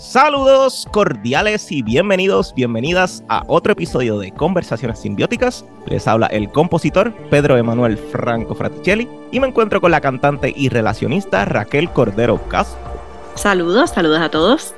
Saludos cordiales y bienvenidos, bienvenidas a otro episodio de Conversaciones Simbióticas. Les habla el compositor Pedro Emanuel Franco Fraticelli y me encuentro con la cantante y relacionista Raquel Cordero Castro. Saludos, saludos a todos.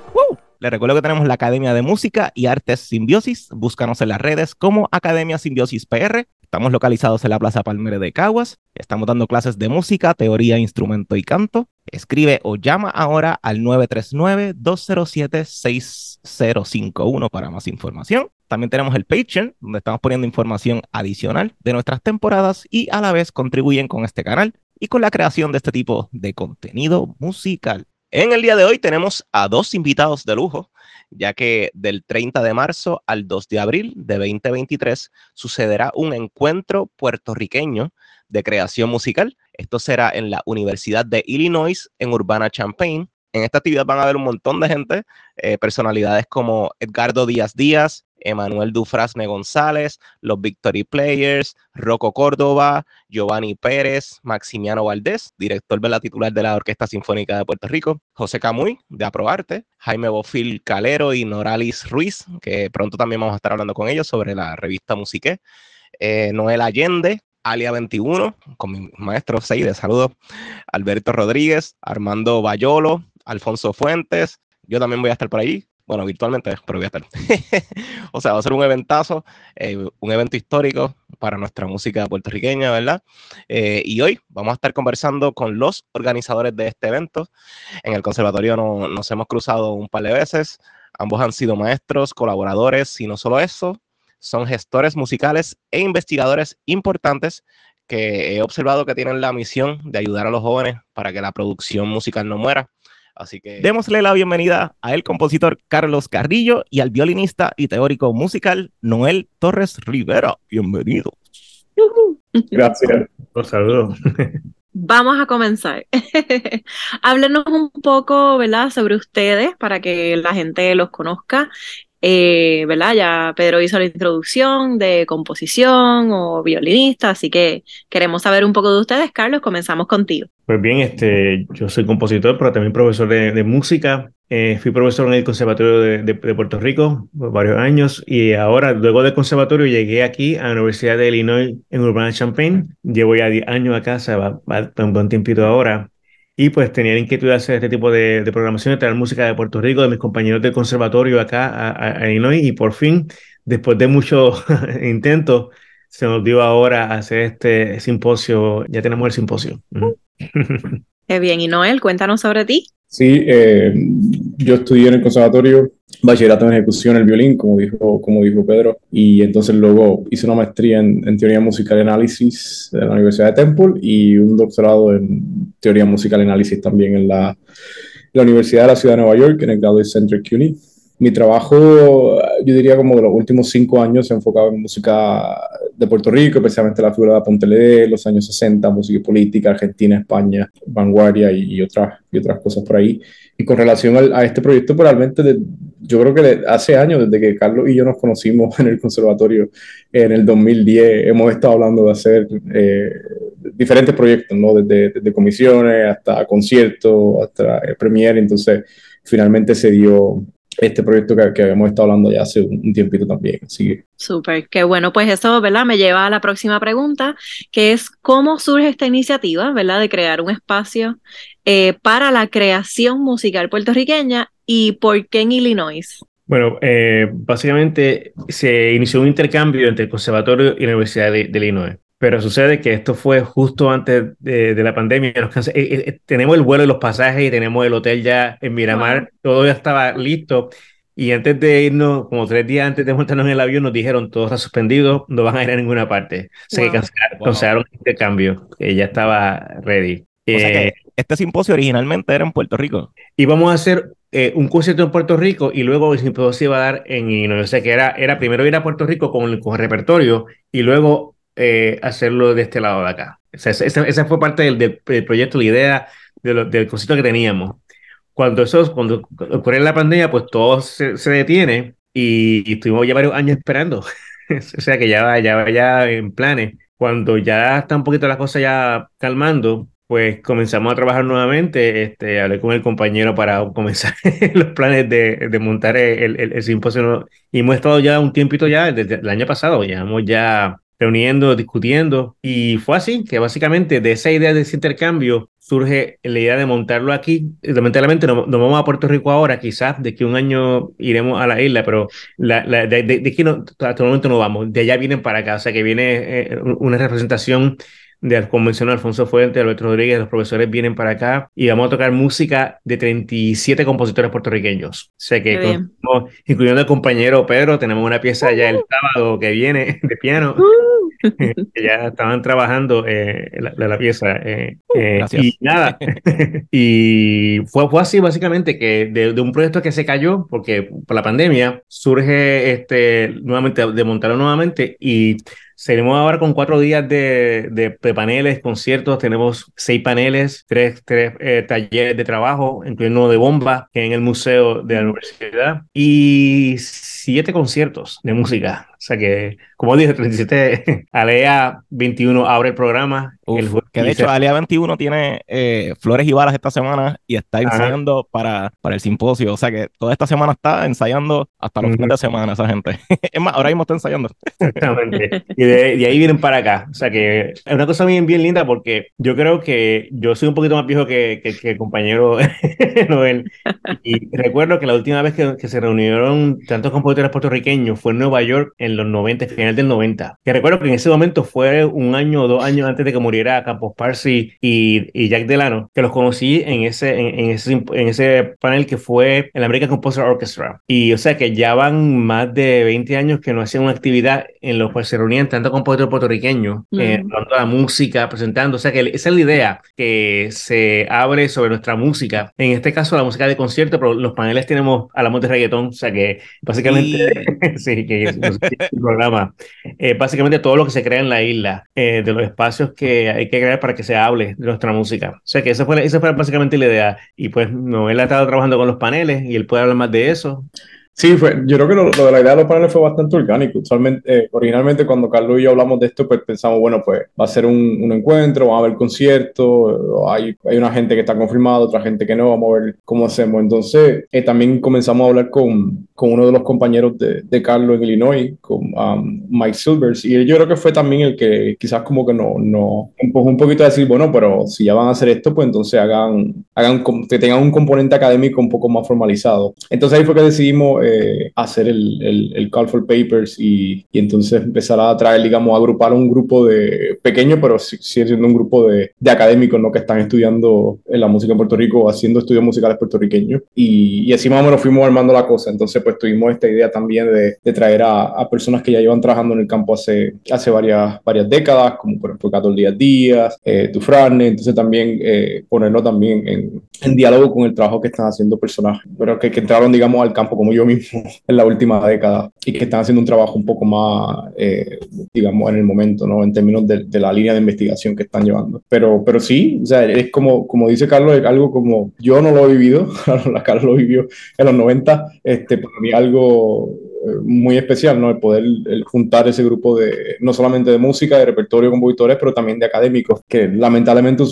Les recuerdo que tenemos la Academia de Música y Artes Simbiosis. Búscanos en las redes como Academia Simbiosis PR Estamos localizados en la Plaza Palmere de Caguas. Estamos dando clases de música, teoría, instrumento y canto. Escribe o llama ahora al 939-207-6051 para más información. También tenemos el Patreon, donde estamos poniendo información adicional de nuestras temporadas y a la vez contribuyen con este canal y con la creación de este tipo de contenido musical. En el día de hoy tenemos a dos invitados de lujo ya que del 30 de marzo al 2 de abril de 2023 sucederá un encuentro puertorriqueño de creación musical. Esto será en la Universidad de Illinois en Urbana Champaign. En esta actividad van a haber un montón de gente, eh, personalidades como Edgardo Díaz Díaz, Emanuel Dufrasne González, los Victory Players, Rocco Córdoba, Giovanni Pérez, Maximiano Valdés, director de la titular de la Orquesta Sinfónica de Puerto Rico, José Camuy, de Aprobarte, Jaime Bofil Calero y Noralis Ruiz, que pronto también vamos a estar hablando con ellos sobre la revista Musique, eh, Noel Allende, Alia 21, con mi maestro Seide, saludos, Alberto Rodríguez, Armando Bayolo, Alfonso Fuentes, yo también voy a estar por ahí, bueno, virtualmente, pero voy a estar. o sea, va a ser un eventazo, eh, un evento histórico para nuestra música puertorriqueña, ¿verdad? Eh, y hoy vamos a estar conversando con los organizadores de este evento. En el conservatorio nos hemos cruzado un par de veces. Ambos han sido maestros, colaboradores, y no solo eso, son gestores musicales e investigadores importantes que he observado que tienen la misión de ayudar a los jóvenes para que la producción musical no muera. Así que démosle la bienvenida al compositor Carlos Carrillo y al violinista y teórico musical Noel Torres Rivera. Bienvenidos. Gracias. Por saludos. Vamos a comenzar. Háblenos un poco, ¿verdad?, sobre ustedes para que la gente los conozca eh, ¿verdad? Ya Pedro hizo la introducción de composición o violinista, así que queremos saber un poco de ustedes. Carlos, comenzamos contigo. Pues bien, este, yo soy compositor, pero también profesor de, música. Eh, fui profesor en el Conservatorio de, Puerto Rico por varios años y ahora, luego del conservatorio, llegué aquí a la Universidad de Illinois en Urbana-Champaign. Llevo ya 10 años acá, o sea, va, va, un buen tiempito ahora. Y pues tenía la inquietud de hacer este tipo de, programación, de traer música de Puerto Rico, de mis compañeros del conservatorio acá a, Illinois. Y por fin, después de muchos intentos, se nos dio ahora hacer este simposio. Ya tenemos el simposio. Qué bien. Y Noel, cuéntanos sobre ti. Sí, eh, yo estudié en el conservatorio bachillerato en ejecución, el violín, como dijo, como dijo Pedro, y entonces luego hice una maestría en, teoría musical y análisis en la Universidad de Temple y un doctorado en teoría musical y análisis también en la, la Universidad de la Ciudad de Nueva York, en el Graduate Center CUNY. Mi trabajo, yo diría como de los últimos cinco años, se ha enfocado en música de Puerto Rico, especialmente la figura de Pontelé, los años 60, música y política, Argentina, España, vanguardia y, otras, y otras cosas por ahí. Y con relación a este proyecto, probablemente de, yo creo que hace años, desde que Carlos y yo nos conocimos en el conservatorio en el 2010, hemos estado hablando de hacer eh, diferentes proyectos, ¿no? Desde, comisiones hasta conciertos, hasta el premier. Entonces, finalmente se dio este proyecto que, que, habíamos estado hablando ya hace un, tiempito también. Así Súper, qué bueno. Pues eso, ¿verdad? Me lleva a la próxima pregunta, que es cómo surge esta iniciativa, ¿verdad? De crear un espacio eh, para la creación musical puertorriqueña y por qué en Illinois. Bueno, eh, básicamente se inició un intercambio entre el Conservatorio y la Universidad de Illinois. Pero sucede que esto fue justo antes de, la pandemia. Eh, eh, tenemos el vuelo y los pasajes y tenemos el hotel ya en Miramar. Todo ya estaba listo. Y antes de irnos, como tres días antes de montarnos en el avión, nos dijeron todo está suspendido, no van a ir a ninguna parte. O sea que cancelaron, este cambio, que ya estaba ready. Eh, este simposio originalmente era en Puerto Rico. Íbamos a hacer un concierto en Puerto Rico y luego el simposio se iba a dar en no sé que era, era primero ir a Puerto Rico con, con el repertorio y luego eh, hacerlo de este lado de acá. esa, fue parte del, del, proyecto, la idea del concepto que teníamos. Cuando, eso, cuando ocurre la pandemia, pues todo se, se detiene y, y, estuvimos ya varios años esperando. o sea que ya va ya, ya en planes. Cuando ya está un poquito las cosas ya calmando, pues comenzamos a trabajar nuevamente. Este, hablé con el compañero para comenzar los planes de, de montar el, el, el, simposio. Y hemos estado ya un tiempito ya, desde el año pasado, llevamos ya reuniendo, discutiendo. Y fue así, que básicamente de esa idea de ese intercambio surge la idea de montarlo aquí. Lamentablemente nos, no vamos a Puerto Rico ahora, quizás de que un año iremos a la isla, pero la, la, de, de, de, aquí no, hasta el momento no vamos. De allá vienen para acá, o sea que viene eh, una representación de convención Alfonso Fuente, Alberto Rodríguez, los profesores vienen para acá y vamos a tocar música de 37 compositores puertorriqueños. O sea que, incluyendo el compañero Pedro, tenemos una pieza ya el uh. sábado que viene de piano. Uh. que ya estaban trabajando eh, la, la, pieza. Eh, eh, y nada, y fue, fue así básicamente que de, de, un proyecto que se cayó, porque por la pandemia, surge este, nuevamente, de montarlo nuevamente y Seguimos ahora con cuatro días de, de, de, paneles, conciertos. Tenemos seis paneles, tres, tres eh, talleres de trabajo, incluyendo uno de bomba, en el Museo de la Universidad, y siete conciertos de música. O sea que, como dije, 37, Alea 21 abre el programa. Uf, el que de hecho, Alea 21 tiene eh, flores y balas esta semana y está ensayando para, para el simposio. O sea que toda esta semana está ensayando hasta los fines de semana esa gente. es más, ahora mismo está ensayando. Exactamente. Y de, de, ahí vienen para acá. O sea que es una cosa bien, bien linda porque yo creo que yo soy un poquito más viejo que, que, que el compañero Noel. Y recuerdo que la última vez que, que se reunieron tantos compositores puertorriqueños fue en Nueva York en los 90, final del 90. Que recuerdo que en ese momento fue un año o dos años antes de que muriera Campos Parsi y, y Jack Delano, que los conocí en ese, en, en, ese, en ese panel que fue el American Composer Orchestra. Y o sea que ya van más de 20 años que no hacían una actividad en los cuales se reunían tanto compositores puertorriqueños, mm. eh, hablando de la música, presentando. O sea que esa es la idea, que se abre sobre nuestra música. En este caso, la música de concierto, pero los paneles tenemos hablamos de reggaetón, o sea que básicamente, sí, sí que el programa. Eh, básicamente todo lo que se crea en la isla, eh, de los espacios que hay que crear para que se hable de nuestra música. O sea que esa fue, esa fue básicamente la idea. Y pues Noel ha estado trabajando con los paneles y él puede hablar más de eso. Sí, fue, yo creo que lo, lo, de la idea de los paneles fue bastante orgánico. Eh, originalmente cuando Carlos y yo hablamos de esto, pues pensamos, bueno, pues va a ser un, un encuentro, va a haber conciertos, hay, hay una gente que está confirmada, otra gente que no, vamos a ver cómo hacemos. Entonces, eh, también comenzamos a hablar con, con uno de los compañeros de, de Carlos en Illinois, con um, Mike Silvers, y yo creo que fue también el que quizás como que no, no empujó un poquito a decir, bueno, pero si ya van a hacer esto, pues entonces hagan, hagan que tengan un componente académico un poco más formalizado. Entonces ahí fue que decidimos eh, hacer el, el, el, Call for Papers y, y, entonces empezar a traer, digamos, a agrupar un grupo de pequeño, pero sigue siendo un grupo de, de, académicos ¿no? que están estudiando en la música en Puerto Rico, haciendo estudios musicales puertorriqueños. Y, y así más o menos fuimos armando la cosa. Entonces, pues tuvimos esta idea también de, de traer a, a, personas que ya llevan trabajando en el campo hace, hace varias, varias décadas, como por ejemplo Cato Díaz Díaz, eh, Dufrane. Entonces, también eh, ponerlo también en, en, diálogo con el trabajo que están haciendo personas, pero que, que entraron, digamos, al campo como yo mismo en la última década y que están haciendo un trabajo un poco más, eh, digamos, en el momento, ¿no? En términos de, de, la línea de investigación que están llevando. Pero, pero sí, o sea, es como, como dice Carlos, es algo como yo no lo he vivido, Carlos lo vivió en los 90, este, para mí algo eh, muy especial, ¿no? El poder el juntar ese grupo de, no solamente de música, de repertorio, compositores, pero también de académicos, que lamentablemente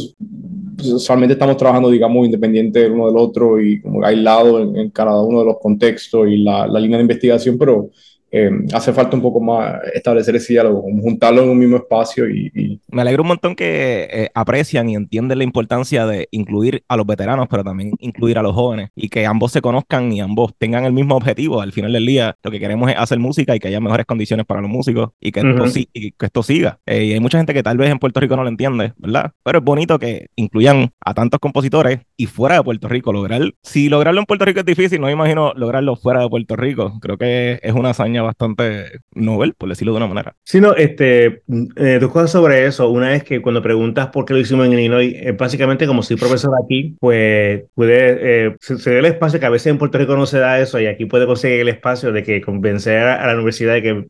usualmente estamos trabajando, digamos, independiente uno del otro y como aislado en, en, cada uno de los contextos y la, la línea de investigación, pero eh, hace falta un poco más establecer ese diálogo, juntarlo en un mismo espacio y... y... Me alegro un montón que eh, aprecian y entienden la importancia de incluir a los veteranos, pero también incluir a los jóvenes y que ambos se conozcan y ambos tengan el mismo objetivo. Al final del día, lo que queremos es hacer música y que haya mejores condiciones para los músicos y que, uh -huh. esto, y que esto siga. Eh, y hay mucha gente que tal vez en Puerto Rico no lo entiende, ¿verdad? Pero es bonito que incluyan a tantos compositores y fuera de Puerto Rico. Lograr, si lograrlo en Puerto Rico es difícil, no me imagino lograrlo fuera de Puerto Rico. Creo que es una hazaña bastante novel, por decirlo de una manera. Sí, no, este, eh, dos cosas sobre eso. Una es que cuando preguntas por qué lo hicimos en Illinois, eh, básicamente como soy profesor aquí, pues puede, eh, se, se, da el espacio que a veces en Puerto Rico no se da eso y aquí puede conseguir el espacio de que convencer a, la universidad de que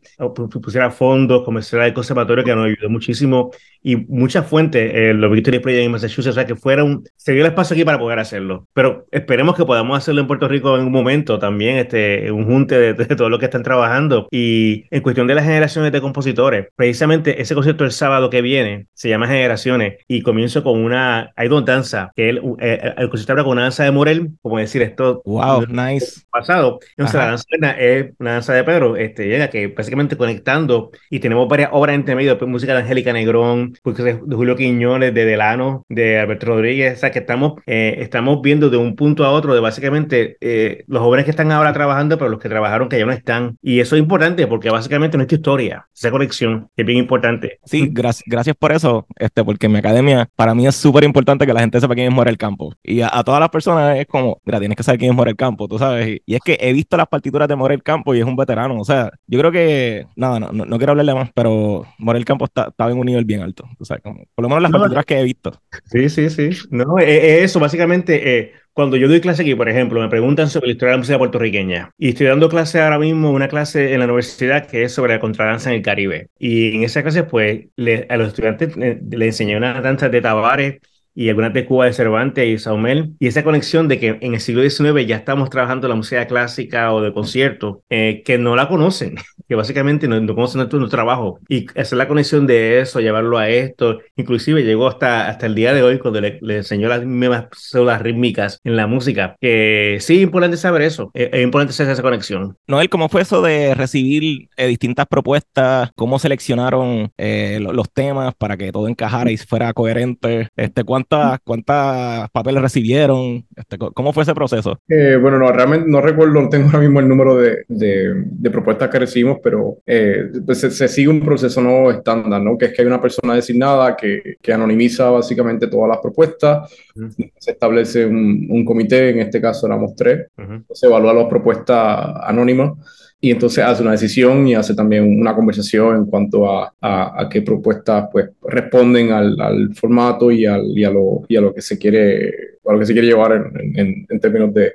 pusiera fondos, convencer al conservatorio que nos ayudó muchísimo y muchas fuentes, eh, los Victory Project en Massachusetts, o sea, que fuera un, se dio el espacio aquí para poder hacerlo. Pero esperemos que podamos hacerlo en Puerto Rico en un momento también, este, un junte de, de todo lo que están trabajando. Y en cuestión de las generaciones de compositores, precisamente ese concierto el sábado que viene se llama Generaciones y comienzo con una, hay dos danzas, que el, el, eh, el concierto habla con una danza de Morel, como decir esto. Wow, nice. Pasado. Entonces, la danza es una danza de Pedro, este, llega que básicamente conectando y tenemos varias obras entre medio, pues, música de Angélica Negrón, de Julio Quiñones, de Delano, de Alberto Rodríguez, o sea, que estamos, eh, estamos viendo de un punto a otro de básicamente eh, los jóvenes que están ahora trabajando, pero los que trabajaron que ya no están. Y eso es importante porque básicamente nuestra historia, esa conexión, es bien importante. Sí, gracias, gracias por eso, este, porque en mi academia, para mí es súper importante que la gente sepa quién es Morel Campo. Y a, a, todas las personas es como, mira, tienes que saber quién es Morel Campo, tú sabes. Y, y, es que he visto las partituras de Morel Campo y es un veterano, o sea, yo creo que, nada, no, no, no quiero hablarle más, pero Morel Campo está, estaba en un nivel bien alto, o sea, como, por lo menos las no, partituras que he visto. Sí, sí, sí. No, es, es eso, básicamente, eh, cuando yo doy clase aquí, por ejemplo, me preguntan sobre la historia de la música puertorriqueña y estoy dando clase ahora mismo, una clase en la universidad que es sobre la contradanza en el Caribe. Y en esa clase, pues, le, a los estudiantes le, le enseñé una danza de Tavares y algunas de Cuba de Cervantes y Saumel, y esa conexión de que en el siglo XIX ya estamos trabajando la música clásica o de concierto, eh, que no la conocen, que básicamente no, no conocen nuestro, nuestro, trabajo, y hacer la conexión de eso, llevarlo a esto, inclusive llegó hasta, hasta el día de hoy cuando le, le enseñó las mismas células rítmicas en la música, que sí, es importante saber eso, es, importante hacer esa conexión. Noel, ¿cómo fue eso de recibir eh, distintas propuestas? ¿Cómo seleccionaron eh, los, los temas para que todo encajara y fuera coherente? Este, ¿Cuántas cuántas papeles recibieron? Este, ¿Cómo fue ese proceso? Eh, bueno, no, realmente no recuerdo, no tengo ahora mismo el número de, de, de propuestas que recibimos, pero eh, pues se, se, sigue un proceso no estándar, ¿no? Que es que hay una persona designada que, que anonimiza básicamente todas las propuestas, uh -huh. se establece un, un, comité, en este caso éramos tres, uh -huh. se evalúa las propuestas anónimas y entonces hace una decisión y hace también una conversación en cuanto a, a, qué propuestas pues responden al, formato y, al, y, a lo, y a lo que se quiere a lo que se quiere llevar en, en términos de,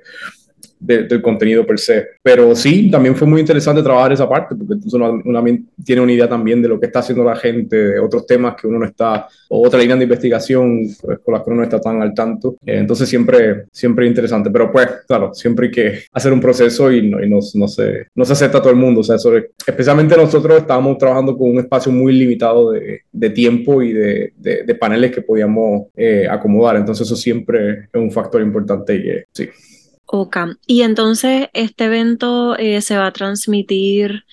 de, del contenido per se. Pero sí, también fue muy interesante trabajar esa parte, porque uno, tiene una idea también de lo que está haciendo la gente, de otros temas que uno no está, o otra línea de investigación pues, con las que uno no está tan al tanto. Eh, entonces siempre, siempre interesante. Pero pues, claro, siempre hay que hacer un proceso y no, y no, no, se, no se acepta a todo el mundo. O sea, sobre, especialmente nosotros estábamos trabajando con un espacio muy limitado de, tiempo y de, paneles que podíamos eh, acomodar. Entonces eso siempre es un factor importante y sí. Ok, y entonces este evento eh, se va a transmitir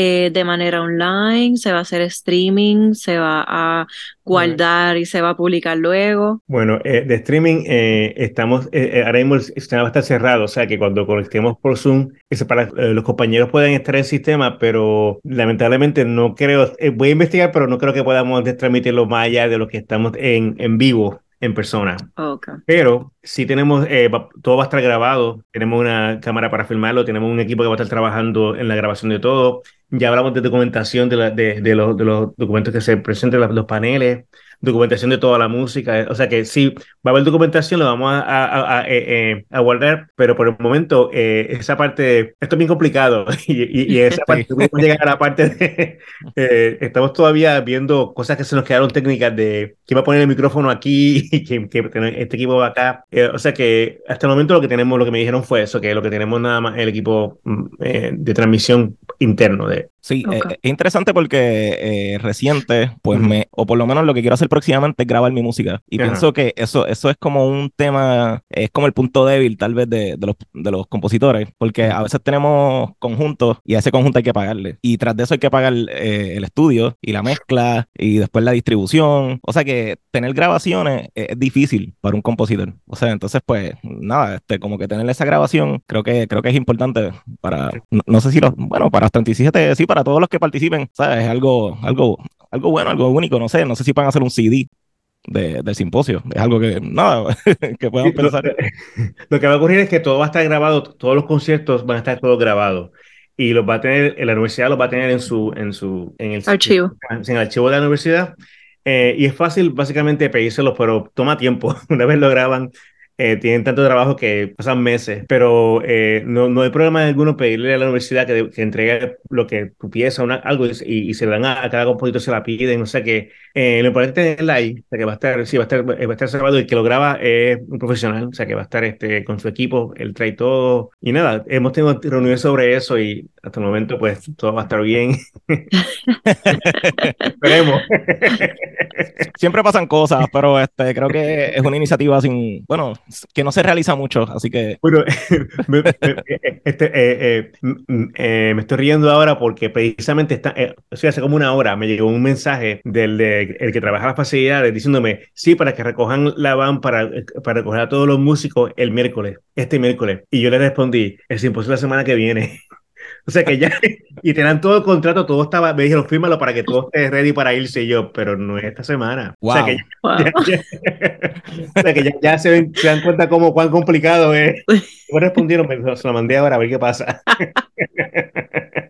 eh, de manera online, se va a hacer streaming, se va a guardar y se va a publicar luego. Bueno, eh, de streaming eh, estamos, ahora mismo el sistema va a estar cerrado, o sea que cuando conectemos por Zoom, para los compañeros pueden estar en el sistema, pero lamentablemente no creo, voy a investigar, pero no creo que podamos transmitirlo más allá de lo que estamos en, en vivo en persona. Okay. Pero sí tenemos, eh, todo va a estar grabado, tenemos una cámara para filmarlo, tenemos un equipo que va a estar trabajando en la grabación de todo. Ya hablamos de documentación de, la, de, de, los, de los, documentos que se presentan, los paneles, documentación de toda la música. O sea que sí, va a haber documentación, lo vamos a, a, a, a eh, guardar, pero por el momento eh, esa parte, esto es bien complicado y, y, y esa parte, llegar a la parte de, eh, estamos todavía viendo cosas que se nos quedaron técnicas de quién va a poner el micrófono aquí y que, que este equipo va acá. Eh, o sea que hasta el momento lo que tenemos, lo que me dijeron fue eso, que lo que tenemos nada más el equipo mm, eh, de transmisión interno de... Sí, okay. eh, es interesante porque eh, reciente, pues uh -huh. me, o por lo menos lo que quiero hacer próximamente es grabar mi música. Y uh -huh. pienso que eso, eso es como un tema, es como el punto débil tal vez de, de, los, de los compositores, porque a veces tenemos conjuntos y a ese conjunto hay que pagarle. Y tras de eso hay que pagar eh, el estudio y la mezcla y después la distribución. O sea que tener grabaciones es, es, difícil para un compositor. O sea, entonces pues nada, este, como que tener esa grabación creo que, creo que es importante para, no, no sé si los, bueno, para 37, sí, para todos los que participen, ¿sabes? Es algo, algo, algo bueno, algo único, no sé, no sé si van a hacer un CD de, del simposio, es algo que, nada, que podemos pensar. Lo, lo, que va a ocurrir es que todo va a estar grabado, todos los conciertos van a estar todos grabados. y los va a tener, la universidad los va a tener en su, en su, en el archivo, en el archivo de la universidad. Eh, y es fácil básicamente pedírselos, pero toma tiempo. Una vez lo graban, eh, tienen tanto trabajo que pasan meses, pero eh, no, no hay problema alguno pedirle a la universidad que, que entregue lo que tu pieza, una, algo, y, y, se dan a, cada compositor, se la piden, o sea que eh, lo importante es tenerla ahí, o sea que va a estar, sí, va a estar, va a estar salvado y que lo graba es un profesional, o sea que va a estar este, con su equipo, él trae todo, y nada, hemos tenido reuniones sobre eso y hasta el momento pues todo va a estar bien. Esperemos. Siempre pasan cosas, pero este, creo que es una iniciativa sin, bueno, que no se realiza mucho, así que... Bueno, me, me, este, eh, eh, me, estoy riendo ahora porque precisamente está, eh, o sea, hace como una hora me llegó un mensaje del de, el que trabaja las facilidades diciéndome, sí, para que recojan la van para, para recoger a todos los músicos el miércoles, este miércoles. Y yo le respondí, es imposible la semana que viene. O sea que ya, y te dan todo el contrato, todo estaba, me dijeron, fírmalo para que todo esté ready para irse yo, pero no es esta semana. Wow. O sea que ya, wow. ya, ya, o sea que ya, ya se, ven, se, dan cuenta cómo cuán complicado es. Me respondieron, me, se lo mandé ahora a ver qué pasa.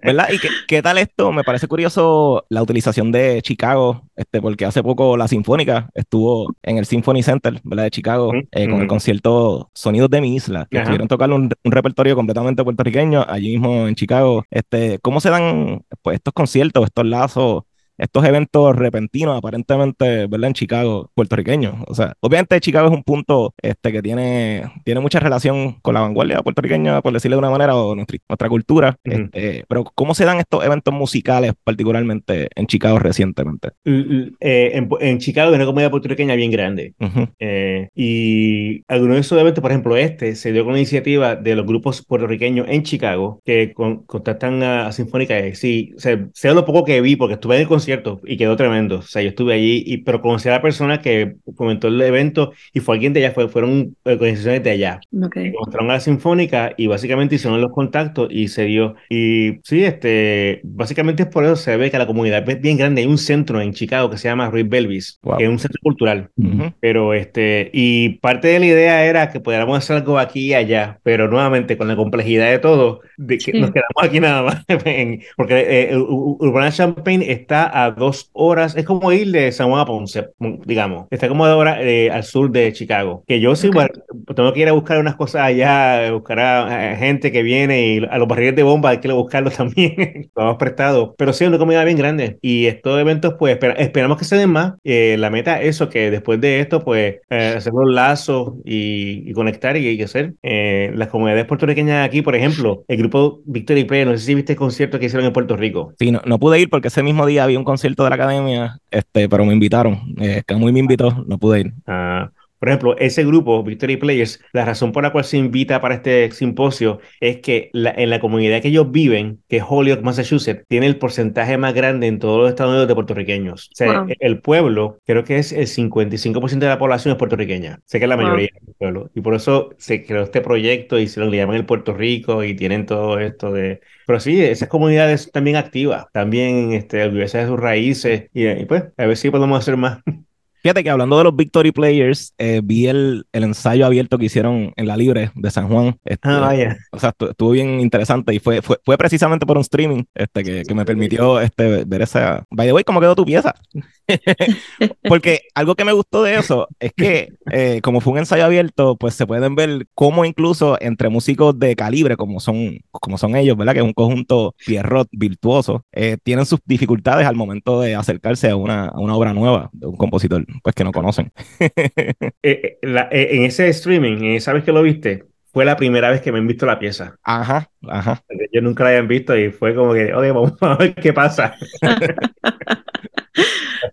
¿Verdad? ¿Y qué, qué, tal esto? Me parece curioso la utilización de Chicago, este, porque hace poco la Sinfónica estuvo en el Symphony Center, ¿verdad? De Chicago, eh, con el concierto Sonidos de mi isla, que estuvieron tocando un, un, repertorio completamente puertorriqueño allí mismo en Chicago. Este, ¿Cómo se dan pues, estos conciertos, estos lazos? Estos eventos repentinos, aparentemente, ¿verdad? En Chicago, puertorriqueños. O sea, obviamente Chicago es un punto este, que tiene, tiene mucha relación con la vanguardia puertorriqueña, por decirlo de una manera, o nuestra, nuestra cultura. Uh -huh. este, pero, ¿cómo se dan estos eventos musicales, particularmente en Chicago recientemente? Eh, en, en, Chicago hay una comunidad puertorriqueña bien grande. Uh -huh. eh, y algunos de esos eventos, por ejemplo, este, se dio con la iniciativa de los grupos puertorriqueños en Chicago que con, contactan a, a Sinfónica. Sí, o sea, sé lo poco que vi, porque estuve en el concierto y quedó tremendo. O sea, yo estuve allí, y, pero conocí a la persona que comentó el evento y fue alguien de allá, fue, fueron organizaciones de allá. Okay. Mostraron a la Sinfónica y básicamente hicieron los contactos y se dio. Y sí, este, básicamente es por eso se ve que la comunidad es bien grande. Hay un centro en Chicago que se llama Ruiz Belvis, wow. que es un centro cultural. Uh -huh. Pero este, y parte de la idea era que pudiéramos hacer algo aquí y allá, pero nuevamente con la complejidad de todo, de que sí. nos quedamos aquí nada más. porque eh, Urbana Champaign está a dos horas, es como ir de San Juan a Ponce, digamos. Está como de hora eh, al sur de Chicago. Que yo sí, okay. bueno, tengo que ir a buscar unas cosas allá, buscar a, a gente que viene y a los barriles de bomba hay que buscarlos también. lo hemos prestado. Pero sí, es una comunidad bien grande. Y estos eventos, pues, esper esperamos que se den más. Eh, la meta es eso, que después de esto, pues, eh, hacer los lazos y, y, conectar y, y hacer. Eh, las comunidades puertorriqueñas aquí, por ejemplo, el grupo Victory Play, no sé si viste el concierto que hicieron en Puerto Rico. Sí, no, no pude ir porque ese mismo día había un concierto de la academia, este, pero me invitaron. Eh, Camuy me invitó, no pude ir. Ah, por ejemplo, ese grupo, Victory Players, la razón por la cual se invita para este simposio es que la, en la comunidad que ellos viven, que es Holyoke, Massachusetts, tiene el porcentaje más grande en todos los Estados Unidos de puertorriqueños. O sea, wow. el pueblo, creo que es el 55% de la población es puertorriqueña. Sé que es la mayoría wow. del pueblo. Y por eso se creó este proyecto y se lo llaman el Puerto Rico y tienen todo esto de pero sí, esas comunidades también activas, también este, orgullosas de sus raíces, y, y, pues a ver si podemos hacer más. Fíjate que hablando de los Victory Players, eh, vi el, el, ensayo abierto que hicieron en la Libre de San Juan. Este, ah, vaya. O sea, estuvo bien interesante y fue, fue, fue precisamente por un streaming este, que, que me permitió este, ver esa. By the way, ¿cómo quedó tu pieza? Porque algo que me gustó de eso es que, eh, como fue un ensayo abierto, pues se pueden ver cómo incluso entre músicos de calibre, como son, como son ellos, ¿verdad? Que es un conjunto Pierrot virtuoso, eh, tienen sus dificultades al momento de acercarse a una, a una obra nueva de un compositor pues que no conocen. eh, la, eh, en ese streaming, ¿sabes que lo viste? Fue la primera vez que me han visto la pieza. Ajá, ajá. Yo nunca la habían visto y fue como que, oye, vamos a ver qué pasa.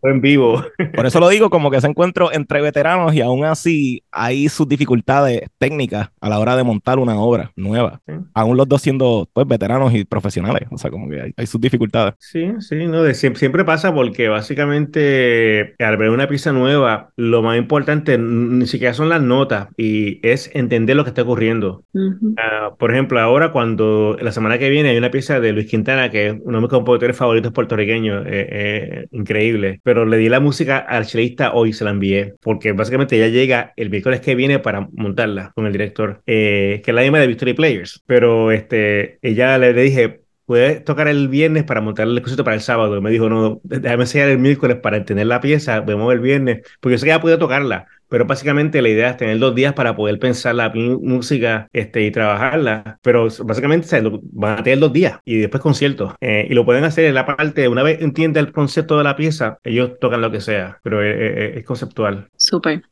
Fue en vivo. Por eso lo digo, como que ese encuentro entre veteranos y aún así hay sus dificultades técnicas a la hora de montar una obra nueva. Sí. Aún los dos siendo pues veteranos y profesionales. O sea, como que hay, hay sus dificultades. Sí, sí, no, de, siempre, siempre, pasa porque básicamente al ver una pieza nueva, lo más importante ni siquiera son las notas y es entender lo que está ocurriendo. Uh -huh. uh, por ejemplo, ahora cuando la semana que viene hay una pieza de Luis Quintana, que es uno de mis compositores favoritos puertorriqueños, eh, eh, increíble, pero le di la música al chelista hoy, se la envié, porque básicamente ya llega el miércoles que viene para montarla con el director, eh, que es la misma de Victory Players, pero este, ella le dije, puedes tocar el viernes para montar el concierto para el sábado. Y me dijo, no, déjame enseñar el miércoles para entender la pieza, vemos el viernes, porque yo sé que ya pude tocarla, pero básicamente la idea es tener dos días para poder pensar la música este, y trabajarla. Pero básicamente van a tener dos días y después conciertos. Eh, y lo pueden hacer en la parte, una vez entiende el concepto de la pieza, ellos tocan lo que sea, pero es, es conceptual. Súper.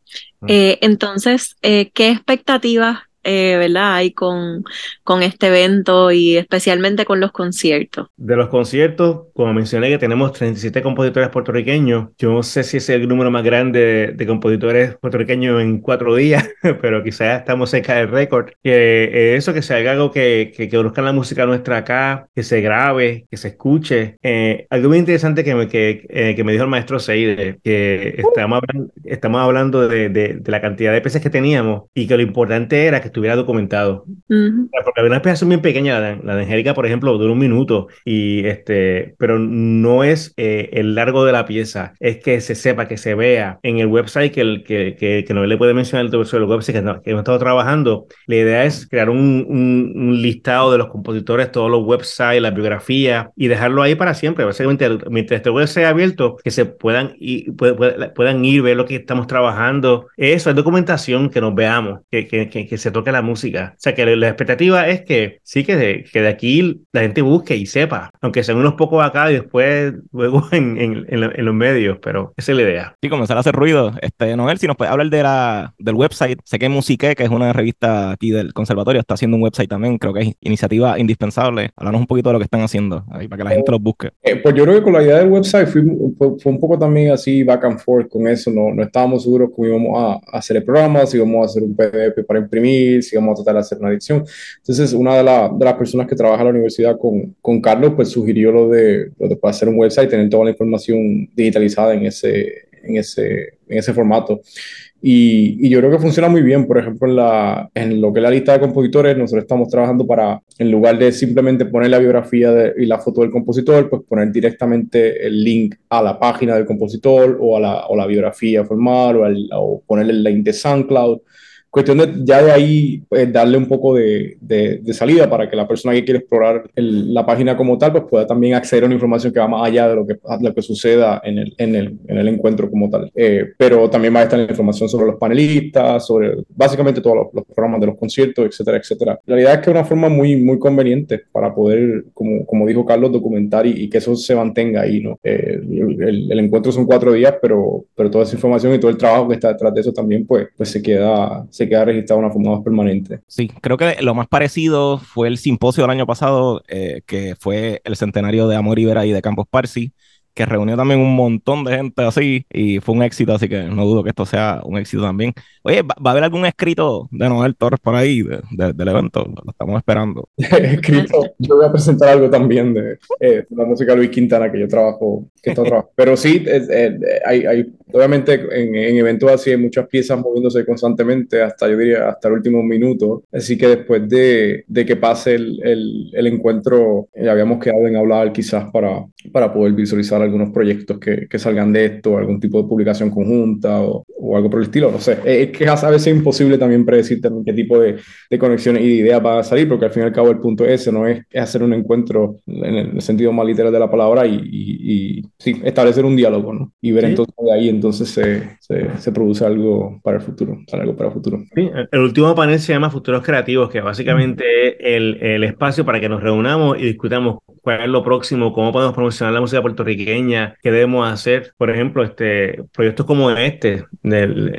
Mm. Eh, entonces, eh, ¿qué expectativas eh, ¿verdad? Hay con, con este evento y especialmente con los conciertos. De los conciertos, como mencioné que tenemos 37 compositores puertorriqueños, yo no sé si es el número más grande de, compositores puertorriqueños en cuatro días, pero quizás estamos cerca del récord. Que eh, eso, que se haga algo que, que, que conozcan la música nuestra acá, que se grabe, que se escuche. Eh, algo muy interesante que me, que, eh, que me dijo el maestro Seide, que estamos hablando, estamos hablando de, de, de la cantidad de peces que teníamos y que lo importante era que estuviera documentado. Porque había una explicación bien pequeña, la de, la Angélica, por ejemplo, dura un minuto, y este, pero no es eh, el largo de la pieza, es que se sepa, que se vea en el website que, el, que, que, que no le puede mencionar el sobre el website que, que, hemos estado trabajando. La idea es crear un, un, listado de los compositores, todos los websites, la biografía, y dejarlo ahí para siempre. Básicamente, mientras este web sea abierto, que se puedan ir, puedan ir, ver lo que estamos trabajando. Eso es documentación, que nos veamos, que, que, que se toque que la música. O sea, que la expectativa es que sí, que de, que de aquí la gente busque y sepa, aunque sean unos pocos acá y después luego en, en, en, los medios, pero esa es la idea. Sí, comenzar a hacer ruido. Este, Noel, si nos puede hablar de la, del website, sé que Musique, que es una revista aquí del conservatorio, está haciendo un website también, creo que es iniciativa indispensable. Háblanos un poquito de lo que están haciendo ahí para que la gente los busque. Eh, pues yo creo que con la idea del website fue, fue, un poco también así back and forth con eso, no, no estábamos seguros cómo íbamos a, hacer el programa, si íbamos a hacer un PDF para imprimir, si vamos a tratar de hacer una adicción. Entonces, una de, de, las personas que trabaja en la universidad con, con Carlos, pues sugirió lo de, lo de hacer un website, tener toda la información digitalizada en ese, en ese, en ese formato. Y, y, yo creo que funciona muy bien. Por ejemplo, en, la, en lo que es la lista de compositores, nosotros estamos trabajando para, en lugar de simplemente poner la biografía y la foto del compositor, pues poner directamente el link a la página del compositor o a la, o la biografía formal o, al, o ponerle el link de SoundCloud cuestión de ya de ahí pues, darle un poco de, de, salida para que la persona que quiere explorar la página como tal pues pueda también acceder a una información que va más allá de lo que, lo que suceda en el, en, el, en el encuentro como tal. Eh, pero también va a estar la información sobre los panelistas, sobre básicamente todos los, programas de los conciertos, etcétera, etcétera. La realidad es que es una forma muy, muy conveniente para poder, como, como dijo Carlos, documentar y, que eso se mantenga ahí, ¿no? Eh, el, el, encuentro son cuatro días, pero, pero toda esa información y todo el trabajo que está detrás de eso también pues, pues se queda... Se queda registrado una forma más permanente. Sí, creo que lo más parecido fue el simposio del año pasado, eh, que fue el centenario de Amor Ibera y de Campos Parsi, que reunió también un montón de gente así y fue un éxito, así que no dudo que esto sea un éxito también. Oye, ¿va, a haber algún escrito de Noel Torres por ahí del evento? Lo estamos esperando. escrito, yo voy a presentar algo también de, eh, la música de Luis Quintana que yo trabajo, que trabajo. Pero sí, hay, hay, obviamente en, en, eventos así hay muchas piezas moviéndose constantemente hasta, yo diría, hasta el último minuto. Así que después de, de que pase el, el, el encuentro, ya habíamos quedado en hablar quizás para, para poder visualizar algunos proyectos que, que, salgan de esto, algún tipo de publicación conjunta o, o algo por el estilo, no sé. Es que a veces es imposible también predecir también qué tipo de, de, conexiones y de ideas van a salir, porque al fin y al cabo el punto ese no es, hacer un encuentro en el sentido más literal de la palabra y, y, sí, establecer un diálogo, ¿no? Y ver entonces de ahí entonces se, se, se, produce algo para el futuro, algo para el futuro. Sí, el último panel se llama Futuros Creativos, que básicamente es el, el espacio para que nos reunamos y discutamos cuál es lo próximo, cómo podemos promocionar la música puertorriqueña, qué debemos hacer. Por ejemplo, este, proyectos como este, del,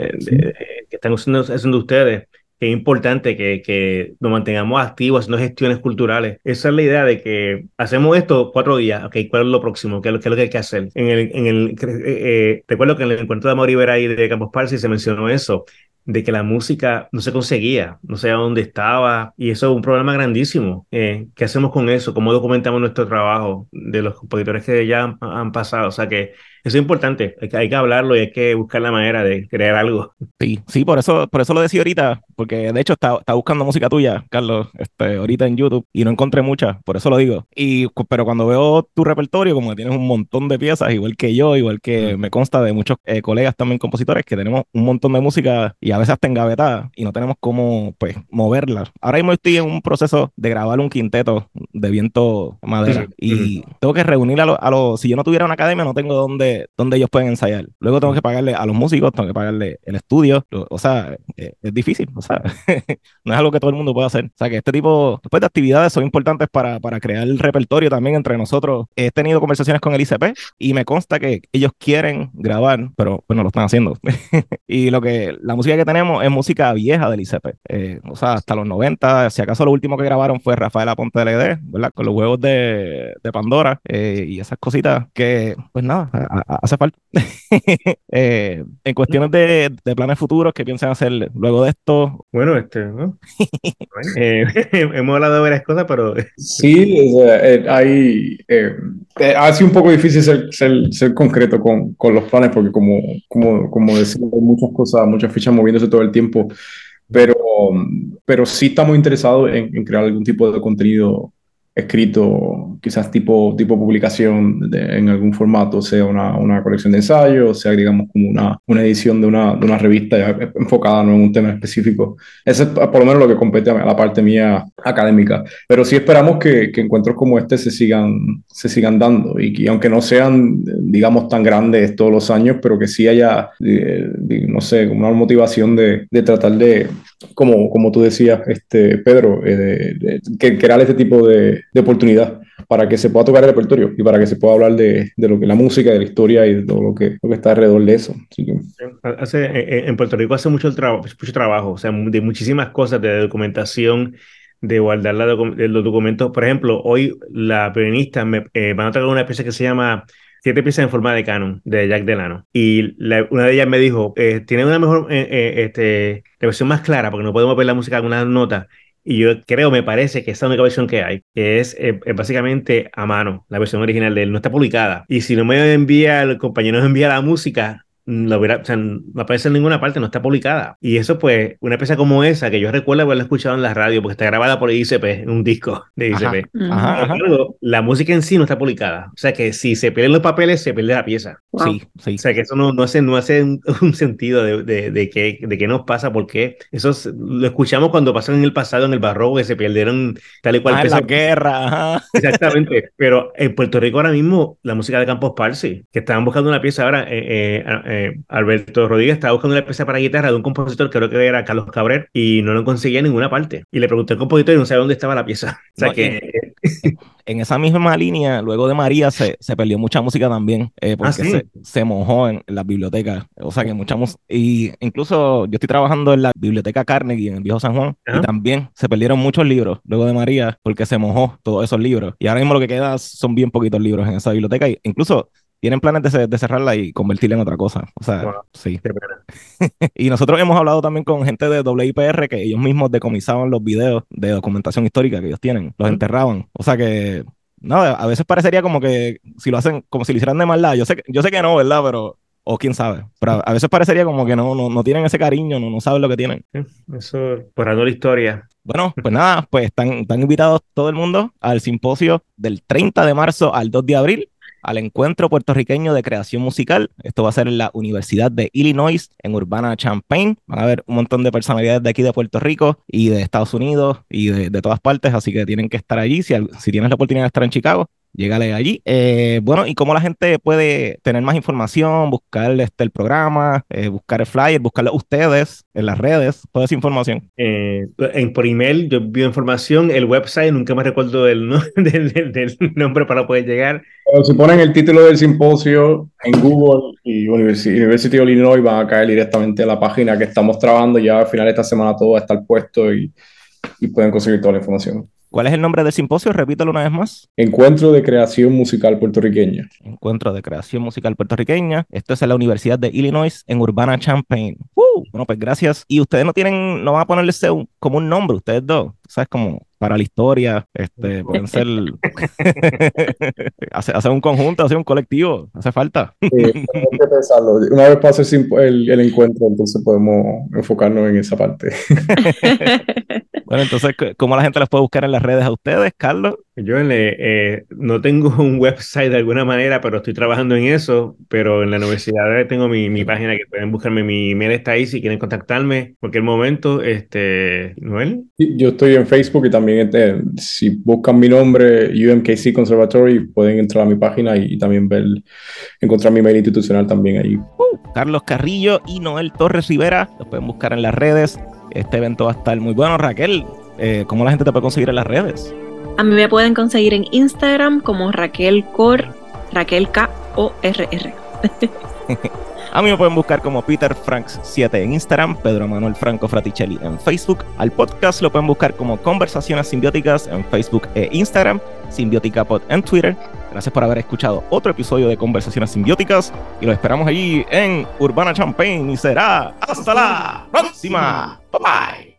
que están haciendo, haciendo ustedes, que es importante que, que, nos mantengamos activos haciendo gestiones culturales. Esa es la idea de que hacemos esto cuatro días, ok, ¿cuál es lo próximo? ¿Qué es lo, qué es lo que hay que hacer? En el, en el, eh, eh, recuerdo que en el encuentro de Amor Ibera y de Campos Parsi se mencionó eso, de que la música no se conseguía, no sabía dónde estaba, y eso es un problema grandísimo. Eh, ¿Qué hacemos con eso? ¿Cómo documentamos nuestro trabajo de los compositores que ya han, pasado? O sea que Eso es importante, hay que, hay que hablarlo y hay que buscar la manera de crear algo. Sí, sí, por eso, por eso lo decía ahorita, porque de hecho estaba, buscando música tuya, Carlos, este, ahorita en YouTube y no encontré mucha, por eso lo digo. Y, pero cuando veo tu repertorio, como que tienes un montón de piezas, igual que yo, igual que me consta de muchos eh, colegas también compositores, que tenemos un montón de música y a veces hasta engavetada y no tenemos cómo, pues, moverla. Ahora mismo estoy en un proceso de grabar un quinteto de viento madera y tengo que reunir a los, si yo no tuviera una academia, no tengo dónde, dónde ellos pueden ensayar. Luego tengo que pagarle a los músicos, tengo que pagarle el estudio, o sea, eh, es difícil, o sea, no es algo que todo el mundo pueda hacer. O sea, que este tipo después de actividades son importantes para, para crear el repertorio también entre nosotros. He tenido conversaciones con el ICP y me consta que ellos quieren grabar, pero pues no lo están haciendo. y lo que, la música que tenemos es música vieja del ICP, eh, o sea, hasta los 90, si acaso lo último que grabaron fue Rafael Aponte LD, ¿verdad? Con los huevos de, de Pandora eh, y esas cositas que, pues nada, hace falta. Eh, en cuestiones de, de planes futuros, ¿qué piensan hacer luego de esto? Bueno, este, ¿no? Eh, hemos hablado de varias cosas, pero... Sí, eh, hay, eh, ha sido un poco difícil ser, ser, ser concreto con, con, los planes, porque como, como, como decía, hay muchas cosas, muchas fichas moviéndose todo el tiempo, pero, pero sí estamos interesados en, en crear algún tipo de contenido escrito quizás tipo, tipo publicación en algún formato, sea una, una, colección de ensayos, sea digamos como una, una edición de una, de una revista enfocada ¿no? en un tema específico. Eso es por lo menos lo que compete a la parte mía académica. Pero sí esperamos que, que encuentros como este se sigan, se sigan dando y que aunque no sean, digamos, tan grandes todos los años, pero que sí haya, eh, no sé, una motivación de, de tratar de, como, como tú decías, este, Pedro, eh, de, de, crear este tipo de, de oportunidad para que se pueda tocar el repertorio y para que se pueda hablar de, de lo que la música, de la historia y de todo lo que, lo que está alrededor de eso. hace, en Puerto Rico hace mucho, el mucho trabajo, o sea, de muchísimas cosas, de documentación, de guardar la los documentos. Por ejemplo, hoy la pianista me eh, van a tocar una pieza que se llama siete piezas en forma de canon de Jack Delano. Y una de ellas me dijo, eh, tiene una mejor, eh, este, la versión más clara, porque no podemos ver la música con una nota. Y yo creo, me parece que es la única versión que hay, que es, eh, básicamente a mano, la versión original de él, no está publicada. Y si no me envía, el compañero me envía la música, no, hubiera, o sea, no aparece en ninguna parte, no está publicada. Y eso, pues, una pieza como esa, que yo recuerdo haberla escuchado en la radio, porque está grabada por ICP, en un disco de ICP. la música en sí no está publicada. O sea que si se pierden los papeles, se pierde la pieza. Sí, sí. O sea que eso no, no hace, no hace un, sentido de, de, de, qué, de qué nos pasa, porque eso lo escuchamos cuando pasaron en el pasado, en el barroco, que se perdieron tal y cual. Ah, la guerra. Exactamente. Pero en Puerto Rico ahora mismo, la música de Campos Parsi, que estaban buscando una pieza ahora, eh, eh eh, Alberto Rodríguez estaba buscando una pieza para guitarra de un compositor, creo que era Carlos Cabrer, y no lo conseguía en ninguna parte. Y le pregunté al compositor y no sabía dónde estaba la pieza. O sea que... En, esa misma línea, luego de María, se, se perdió mucha música también, eh, porque ah, se, se, mojó en, las bibliotecas. O sea que mucha música. Y incluso yo estoy trabajando en la biblioteca Carnegie, en el viejo San Juan, y también se perdieron muchos libros luego de María, porque se mojó todos esos libros. Y ahora mismo lo que queda son bien poquitos libros en esa biblioteca. Y incluso tienen planes de, cerrarla y convertirla en otra cosa. O sea, sí. y nosotros hemos hablado también con gente de WIPR que ellos mismos decomisaban los videos de documentación histórica que ellos tienen, los enterraban. O sea que, no, a veces parecería como que si lo hacen, como si lo hicieran de maldad. Yo sé, yo sé que no, ¿verdad? Pero o quién sabe. Pero a veces parecería como que no, no, no tienen ese cariño, no, no saben lo que tienen. Eso, por algo la historia. Bueno, pues nada, pues están, están invitados todo el mundo al simposio del 30 de marzo al 2 de abril al encuentro puertorriqueño de creación musical. Esto va a ser en la Universidad de Illinois, en Urbana Champaign. Van a haber un montón de personalidades de aquí de Puerto Rico y de Estados Unidos y de, todas partes, así que tienen que estar allí. Si, si tienes la oportunidad de estar en Chicago, Llegale allí. Eh, bueno, y cómo la gente puede tener más información, buscar este, el programa, eh, buscar el flyer, buscarlo ustedes en las redes, toda esa información. Eh, en, por email yo vi información, el website, nunca me recuerdo del, del, del, nombre para poder llegar. si ponen el título del simposio en Google y University, of Illinois van a caer directamente a la página que estamos trabajando. Ya al final de esta semana todo va a estar puesto y, y pueden conseguir toda la información. ¿Cuál es el nombre del simposio? Repítelo una vez más. Encuentro de Creación Musical Puertorriqueña. Encuentro de Creación Musical Puertorriqueña. Esto es en la Universidad de Illinois, en Urbana Champaign. Uh, bueno, pues gracias. Y ustedes no tienen, no van a ponerle como un nombre, ustedes dos. ¿Sabes? Como para la historia. Este, pueden ser hacer, un conjunto, hacer un colectivo, hace falta. Sí, que pensarlo. Una vez pase el, el encuentro, entonces podemos enfocarnos en esa parte. bueno, entonces, ¿cómo la gente las puede buscar en las redes a ustedes, Carlos? Yo eh, no tengo un website de alguna manera, pero estoy trabajando en eso. Pero en la universidad tengo mi, mi página que pueden buscarme. Mi email está ahí si quieren contactarme. En cualquier momento, este, Noel. Yo estoy en Facebook y también este, si buscan mi nombre, UMKC Conservatory, pueden entrar a mi página y, también ver, encontrar mi email institucional también ahí. Uh, Carlos Carrillo y Noel Torres Rivera. Los pueden buscar en las redes. Este evento va a estar muy bueno. Raquel, eh, ¿cómo la gente te puede conseguir en las redes? A mí me pueden conseguir en Instagram como Raquel Cor, Raquel K O R R. A mí me pueden buscar como Peter Franks 7 en Instagram, Pedro Manuel Franco Fraticelli en Facebook. Al podcast lo pueden buscar como Conversaciones Simbióticas en Facebook e Instagram, Simbiótica Pod en Twitter. Gracias por haber escuchado otro episodio de Conversaciones Simbióticas y lo esperamos allí en Urbana Champagne y será hasta la próxima. Bye bye.